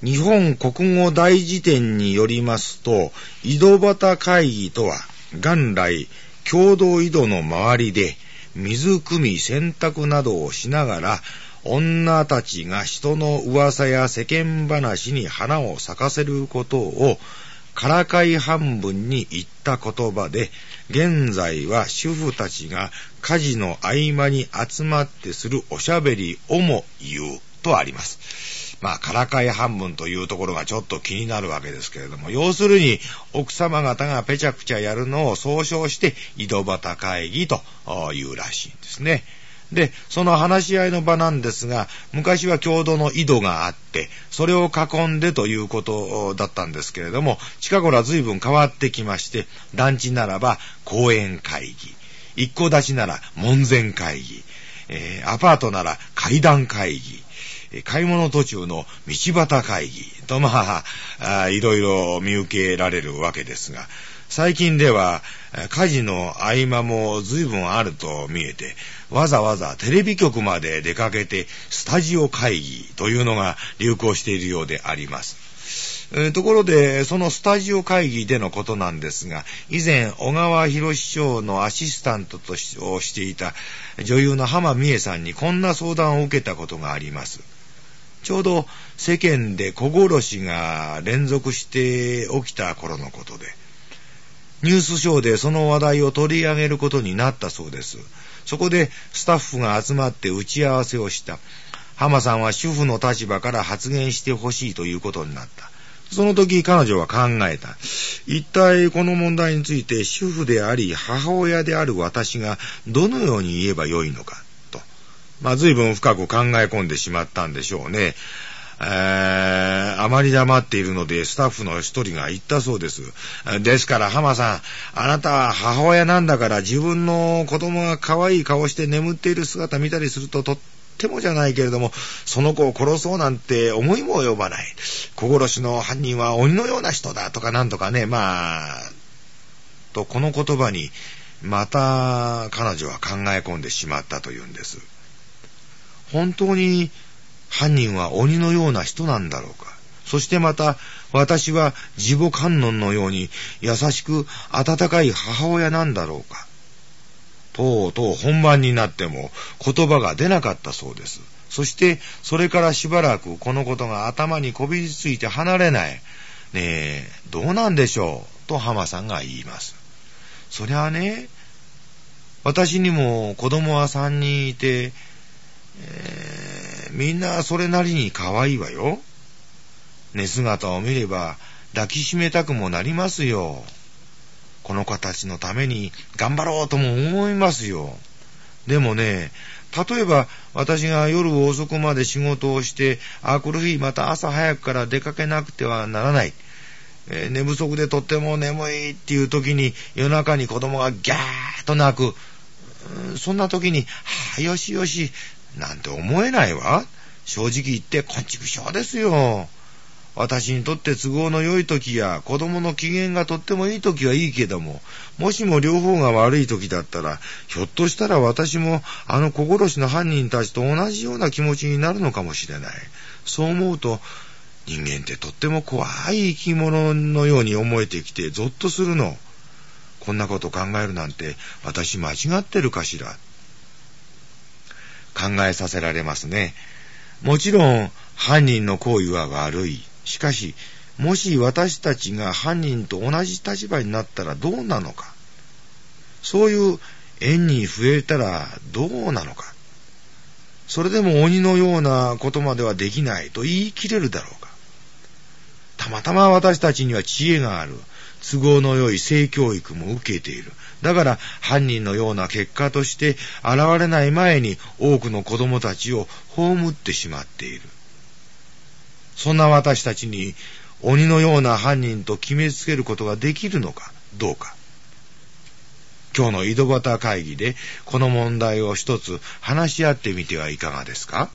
日本国語大辞典によりますと、井戸端会議とは、元来、共同井戸の周りで、水汲み洗濯などをしながら、女たちが人の噂や世間話に花を咲かせることを、からかい半分に言った言葉で、現在は主婦たちが家事の合間に集まってするおしゃべりをも言うとあります。まあ、からかい半分というところがちょっと気になるわけですけれども、要するに、奥様方がぺちゃくちゃやるのを総称して、井戸端会議というらしいんですね。で、その話し合いの場なんですが、昔は共同の井戸があって、それを囲んでということだったんですけれども、近頃は随分変わってきまして、団地ならば講演会議、一戸建ちなら門前会議、えー、アパートなら階段会議、買い物途中の道端会議と、まあ、いろいろ見受けられるわけですが、最近では家事の合間も随分あると見えて、わざわざテレビ局まで出かけてスタジオ会議というのが流行しているようであります。ところで、そのスタジオ会議でのことなんですが、以前、小川博師匠のアシスタントとしをしていた女優の浜美恵さんにこんな相談を受けたことがあります。ちょうど世間で小殺しが連続して起きた頃のことで、ニュースショーでその話題を取り上げることになったそうです。そこでスタッフが集まって打ち合わせをした。浜さんは主婦の立場から発言してほしいということになった。その時彼女は考えた。一体この問題について主婦であり母親である私がどのように言えばよいのか、まあ随分深く考え込んでしまったんでしょうね。えー、あまり黙っているので、スタッフの一人が言ったそうです。ですから、浜さん、あなたは母親なんだから自分の子供が可愛い顔して眠っている姿見たりするととってもじゃないけれども、その子を殺そうなんて思いも及ばない。小殺しの犯人は鬼のような人だとかなんとかね、まあ、とこの言葉に、また彼女は考え込んでしまったというんです。本当に犯人は鬼のような人なんだろうか。そしてまた、私は自母観音のように優しく温かい母親なんだろうか。とうとう本番になっても言葉が出なかったそうです。そして、それからしばらくこのことが頭にこびりついて離れない。ねえ、どうなんでしょう？と浜さんが言います。そりゃあね、私にも子供は三人いて、えー、みんなそれなりに可愛いわよ。寝姿を見れば抱きしめたくもなりますよ。この子たちのために頑張ろうとも思いますよ。でもね、例えば私が夜遅くまで仕事をして、あ、この日また朝早くから出かけなくてはならない。えー、寝不足でとっても眠いっていう時に夜中に子供がギャーッと泣く。そんな時に、はあ、よしよし、なんて思えないわ。正直言ってこんちくしょうですよ。私にとって都合の良い時や子供の機嫌がとってもいい時はいいけども、もしも両方が悪い時だったら、ひょっとしたら私もあの小殺しの犯人たちと同じような気持ちになるのかもしれない。そう思うと、人間ってとっても怖い生き物のように思えてきてゾッとするの。こんなこと考えるなんて私間違ってるかしら。考えさせられますね。もちろん犯人の行為は悪い。しかし、もし私たちが犯人と同じ立場になったらどうなのか。そういう縁に増えたらどうなのか。それでも鬼のようなことまではできないと言い切れるだろうか。たまたま私たちには知恵がある。都合の良い性教育も受けている。だから犯人のような結果として現れない前に多くの子供たちを葬ってしまっている。そんな私たちに鬼のような犯人と決めつけることができるのかどうか。今日の井戸端会議でこの問題を一つ話し合ってみてはいかがですか？